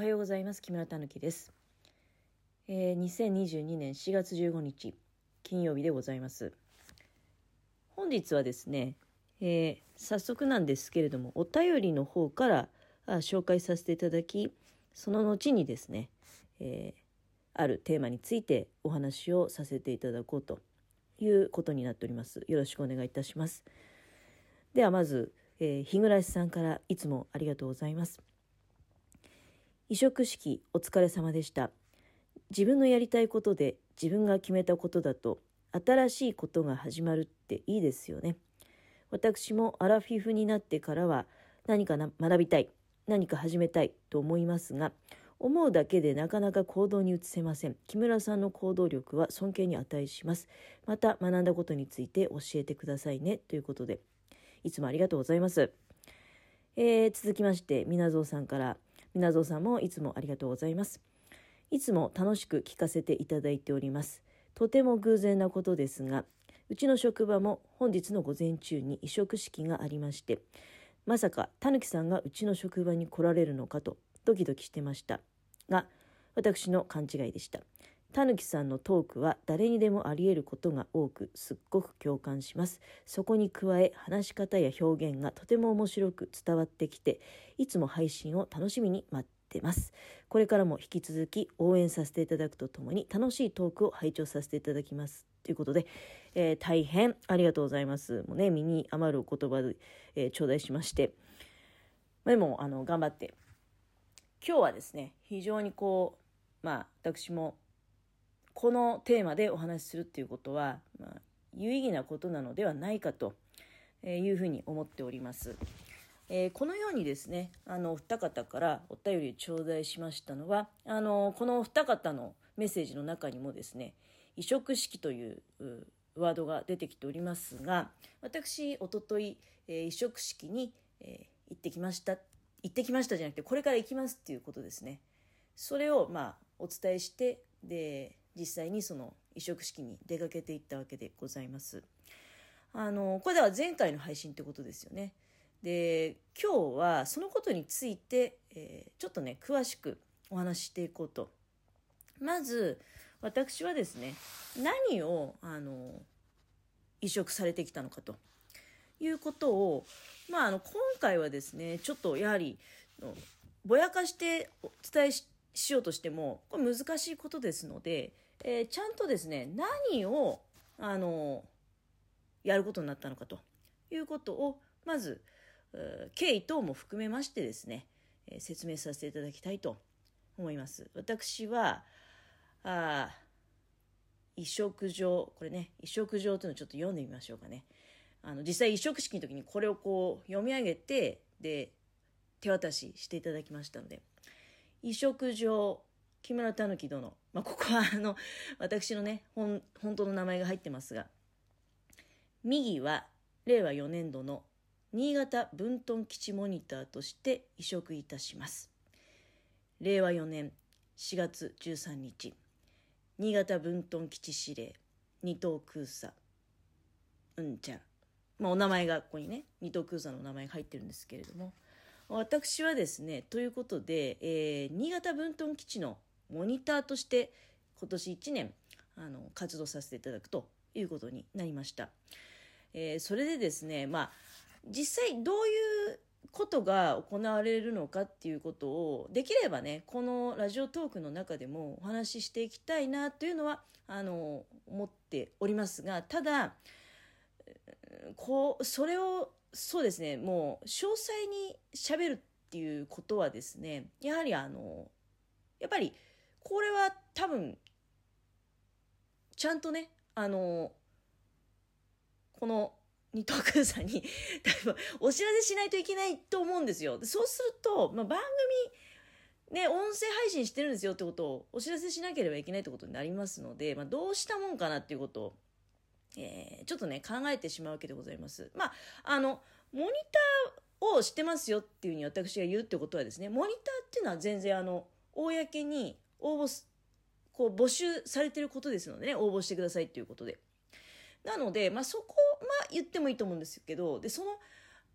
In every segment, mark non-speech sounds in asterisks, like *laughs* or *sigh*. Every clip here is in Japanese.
はようございます。木村たぬきです、えー、2022年4月15日金曜日でございます。本日はですね、えー、早速なんですけれどもお便りの方からあ紹介させていただきその後にですね、えー、あるテーマについてお話をさせていただこうということになっております。よろしくお願いいたします。ではまず、えー、日暮さんからいつもありがとうございます。移植式お疲れ様でした。自分のやりたいことで自分が決めたことだと新しいことが始まるっていいですよね。私もアラフィフになってからは何か学びたい、何か始めたいと思いますが、思うだけでなかなか行動に移せません。木村さんの行動力は尊敬に値します。また学んだことについて教えてくださいね。ということで、いつもありがとうございます。えー、続きまして、みなぞうさんから、みなぞさんもいつもありがとうございます。いつも楽しく聞かせていただいております。とても偶然なことですが、うちの職場も本日の午前中に移植式がありまして、まさかたぬきさんがうちの職場に来られるのかとドキドキしてました。が、私の勘違いでした。たぬきさんのトークは誰にでもあり得ることが多くすっごく共感します。そこに加え話し方や表現がとても面白く伝わってきていつも配信を楽しみに待ってます。これからも引き続き応援させていただくとともに楽しいトークを拝聴させていただきます。ということで、えー、大変ありがとうございます。もうね、身に余るお言葉で、えー、頂戴しまして。でも、あの、頑張って。今日はですね、非常にこう、まあ、私もこのテーマでお話しするっていうことは、まあ、有意義なことなのではないかというふうに思っております。えー、このようにですね、あの、お二方からお便りを頂戴しましたのは、あの、このお二方のメッセージの中にもですね、移植式というワードが出てきておりますが、私、おととい、えー、移植式に、えー、行ってきました。行ってきましたじゃなくて、これから行きますっていうことですね。それを、まあ、お伝えして、で、実際にその移植式に出かけていったわけでございます。あの、これでは前回の配信ってことですよね。で、今日はそのことについて、えー、ちょっとね、詳しくお話ししていこうと。まず、私はですね、何を、あの、移植されてきたのかということを、まあ、あの、今回はですね、ちょっとやはり、ぼやかしてお伝えしようとしても、これ難しいことですので、えー、ちゃんとですね、何を、あの、やることになったのかということを、まず、経緯等も含めましてですね、えー、説明させていただきたいと思います。私は、あ移植状、これね、移植状というのをちょっと読んでみましょうかね。あの、実際移植式の時にこれをこう読み上げて、で、手渡ししていただきましたので、移植状木村たぬき殿。まあ、ここはあの、私のね、本、本当の名前が入ってますが、右は令和4年度の新潟分屯基地モニターとして移植いたします。令和4年4月13日、新潟分屯基地司令、二等空佐、うんちゃん。まあ、お名前がここにね、二等空佐の名前が入ってるんですけれども、私はですね、ということで、えー、新潟分屯基地のモニターとして今年1年あの活動させていただくということになりました。えー、それでですね、まあ、実際どういうことが行われるのかっていうことをできればねこのラジオトークの中でもお話ししていきたいなというのはあの思っておりますがただこうそれをそうですねもう詳細にしゃべるっていうことはですねやはりあのやっぱりこれは多分ちゃんとねあのこの二等空さんに *laughs* 多分お知らせしないといけないと思うんですよ。そうすると、まあ、番組ね、音声配信してるんですよってことをお知らせしなければいけないってことになりますので、まあ、どうしたもんかなっていうことを、えー、ちょっとね、考えてしまうわけでございます。まあ、あの、モニターをしてますよっていうふうに私が言うってことはですね、モニターっていうのは全然あの、公に応募こう募集されてることですのでね、応募してくださいっていうことで。なので、まあ、そこ、まあ、言ってもいいと思うんですけど、で、その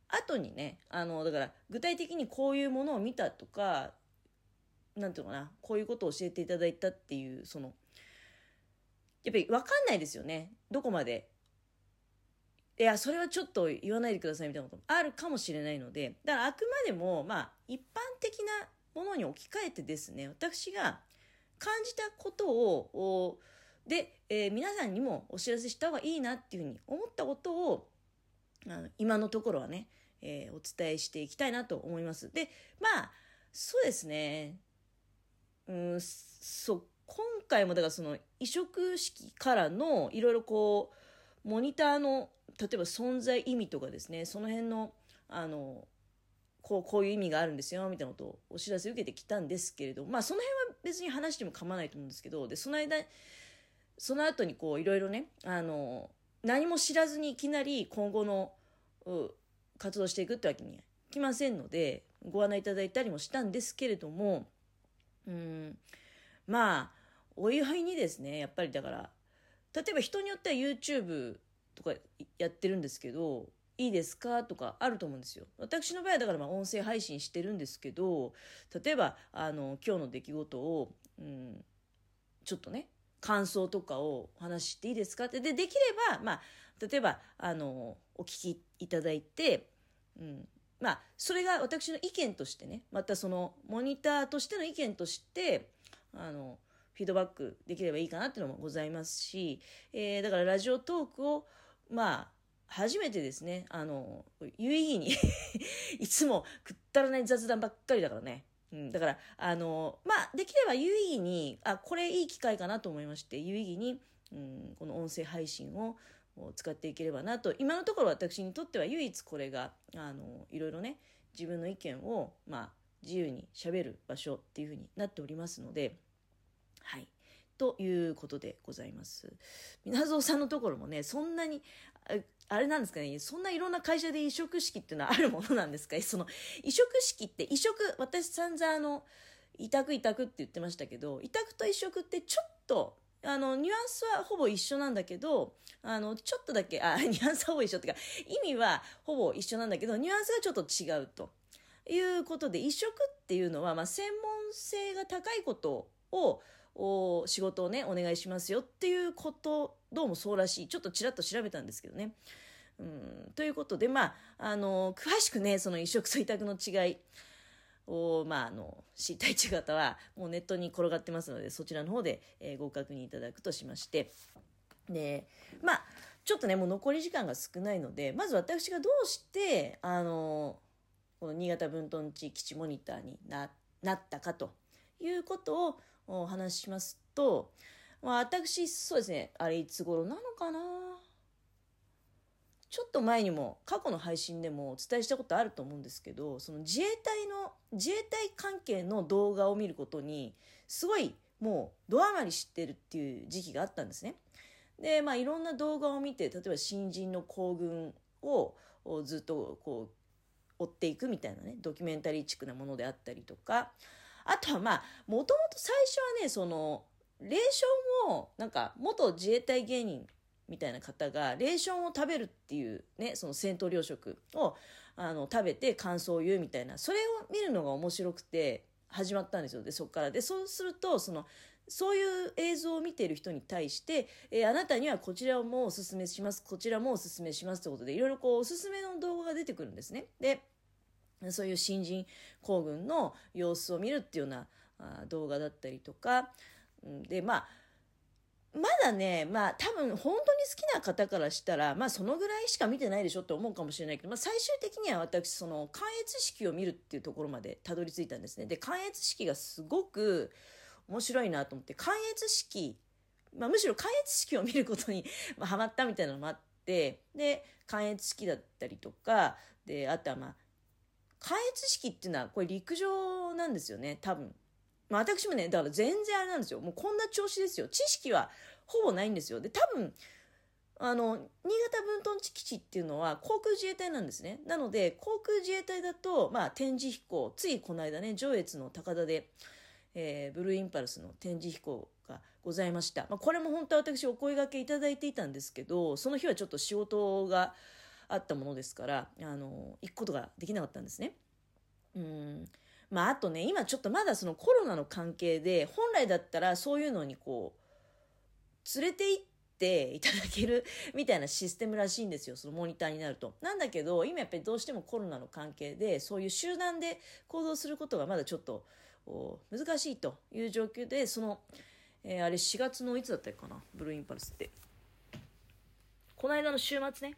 後にね、あの、だから、具体的にこういうものを見たとか、なんていうのかな、こういうことを教えていただいたっていう、その、やっぱり分かんないですよね。どこまで。いや、それはちょっと言わないでくださいみたいなこともあるかもしれないので、だからあくまでも、まあ、一般的なものに置き換えてですね、私が感じたことを、で、えー、皆さんにもお知らせした方がいいなっていうふうに思ったことを、あの今のところはね、えー、お伝えしていきたいなと思います。で、まあ、そうですね。うん、そう、今回もだからその移植式からのいろいろこう、モニターの、例えば存在意味とかですね、その辺の、あの、こう、こういう意味があるんですよ、みたいなことをお知らせ受けてきたんですけれど、まあその辺は別に話しても構わないと思うんですけど、で、その間、その後にこういろいろね、あの、何も知らずにいきなり今後の活動していくってわけにはいきませんので、ご案内いただいたりもしたんですけれども、うん、まあ、お祝いにですね、やっぱりだから、例えば人によっては YouTube とかやってるんですけど、いいですか？とかあると思うんですよ。私の場合はだからまあ音声配信してるんですけど、例えば、あの、今日の出来事を、うん、ちょっとね、感想とかをお話ししていいですか？って。で、できれば、まあ、例えば、あの、お聞きいただいて、うん、まあ、それが私の意見としてね、またその、モニターとしての意見として、あの、フィードバックできればいいかなっていうのもございますし、えー、だからラジオトークを、まあ、初めてですね、あの、有意義に *laughs* いつもくったらない雑談ばっかりだからね、うん、だから、あの、まあ、できれば有意義に、あ、これいい機会かなと思いまして、有意義に、うん、この音声配信を使っていければなと、今のところ私にとっては唯一これが、あの、いろいろね、自分の意見を、まあ、自由にしゃべる場所っていうふうになっておりますので、はい。ということでございます。皆蔵さんのところもね、そんなに、あれなんですかね、そんないろんな会社で移植式っていうのはあるものなんですか？*laughs* その、移植式って移植、私散々あの、委託委託って言ってましたけど、委託と移植ってちょっと、あの、ニュアンスはほぼ一緒なんだけど、あの、ちょっとだけ、あ、*laughs* ニュアンスはほぼ一緒っていうか、意味はほぼ一緒なんだけど、ニュアンスがちょっと違うと。いうことで、移植っていうのは、まあ、専門性が高いことを、お仕事をね、お願いしますよっていうこと、どうもそうらしい。ちょっとちらっと調べたんですけどね。うん、ということで、まあ、あの、詳しくね、その移植と委託の違いを、まあ、あの、知りたいという方は、もうネットに転がってますので、そちらの方で、えー、ご確認いただくとしまして、で、まあ、ちょっとね、もう残り時間が少ないので、まず私がどうして、あの、この新潟分屯地基地モニターにななったかということを、お話ししますと、まあ、私、そうですね、あれいつ頃なのかなちょっと前にも過去の配信でもお伝えしたことあると思うんですけど、その自衛隊の、自衛隊関係の動画を見ることに、すごいもうドハマりしてるっていう時期があったんですね。で、まあいろんな動画を見て、例えば新人の行軍をずっとこう追っていくみたいなね、ドキュメンタリーチックなものであったりとか、あとはまあ、もともと最初はね、その、レーションを、なんか、元自衛隊芸人みたいな方が、レーションを食べるっていうね、その戦闘糧食を、あの、食べて感想を言うみたいな、それを見るのが面白くて、始まったんですよ。で、そこから。で、そうすると、その、そういう映像を見ている人に対して、えー、あなたにはこちらもおすすめします、こちらもおすすめしますってことで、いろいろこう、おすすめの動画が出てくるんですね。で、そういう新人行軍の様子を見るっていうような動画だったりとか、で、まあ、まだね、まあ多分本当に好きな方からしたら、まあそのぐらいしか見てないでしょって思うかもしれないけど、まあ最終的には私、その関越式を見るっていうところまでたどり着いたんですね。で、関越式がすごく面白いなと思って、関越式、まあむしろ関越式を見ることに、まあ、ハマったみたいなのもあって、で、関越式だったりとか、で、あとはまあ、関越式っていうのはこれ陸上なんですよね、多分。まあ私もね、だから全然あれなんですよ。もうこんな調子ですよ。知識はほぼないんですよ。で、多分、あの、新潟分屯地基地っていうのは航空自衛隊なんですね。なので、航空自衛隊だと、まあ展示飛行、ついこの間ね、上越の高田で、えー、ブルーインパルスの展示飛行がございました。まあこれも本当は私お声掛けいただいていたんですけど、その日はちょっと仕事が、あったものですから、あの、行くことができなかったんですね。うん。まあ、あとね、今ちょっとまだそのコロナの関係で、本来だったらそういうのにこう、連れて行っていただける *laughs* みたいなシステムらしいんですよ、そのモニターになると。なんだけど、今やっぱりどうしてもコロナの関係で、そういう集団で行動することがまだちょっと難しいという状況で、その、えー、あれ4月のいつだったかな、ブルーインパルスって。この間の週末ね、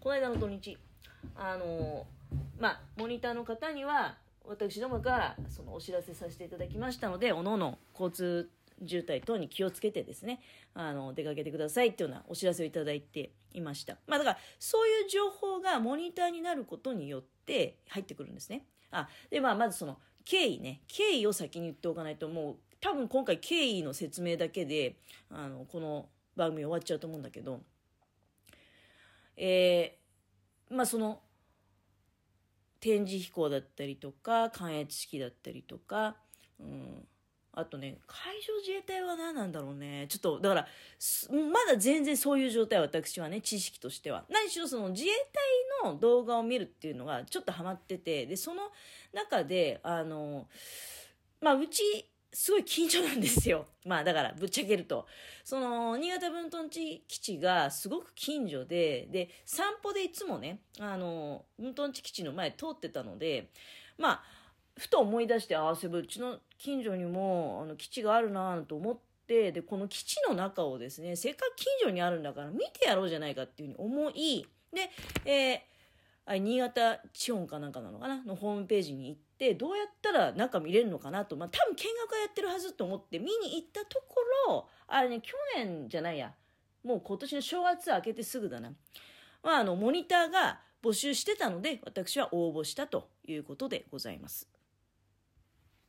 この間の土日、あの、まあ、モニターの方には、私どもがそのお知らせさせていただきましたので、おのおの交通渋滞等に気をつけてですね、あの、出かけてくださいっていうようなお知らせをいただいていました。まあだから、そういう情報がモニターになることによって入ってくるんですね。あ、で、まあまずその、経緯ね、経緯を先に言っておかないと、もう、多分今回経緯の説明だけで、あの、この番組終わっちゃうと思うんだけど、えー、まあその、展示飛行だったりとか、関越式だったりとか、うん、あとね、海上自衛隊は何なんだろうね。ちょっと、だから、まだ全然そういう状態、私はね、知識としては。何しろその自衛隊の動画を見るっていうのがちょっとハマってて、で、その中で、あの、まあ、うち、すごい近所なんですよ。*laughs* まあだからぶっちゃけると。その、新潟分屯地基地がすごく近所で、で、散歩でいつもね、あの、分屯地基地の前通ってたので、まあ、ふと思い出して、ああ、そういえばうちの近所にもあの基地があるなと思って、で、この基地の中をですね、せっかく近所にあるんだから見てやろうじゃないかっていうふうに思い、で、えー、新潟地方かなんかなのかな？のホームページに行って、どうやったら中見れるのかなと、まあ多分見学はやってるはずと思って見に行ったところ、あれね、去年じゃないや、もう今年の正月明けてすぐだな。まああの、モニターが募集してたので、私は応募したということでございます。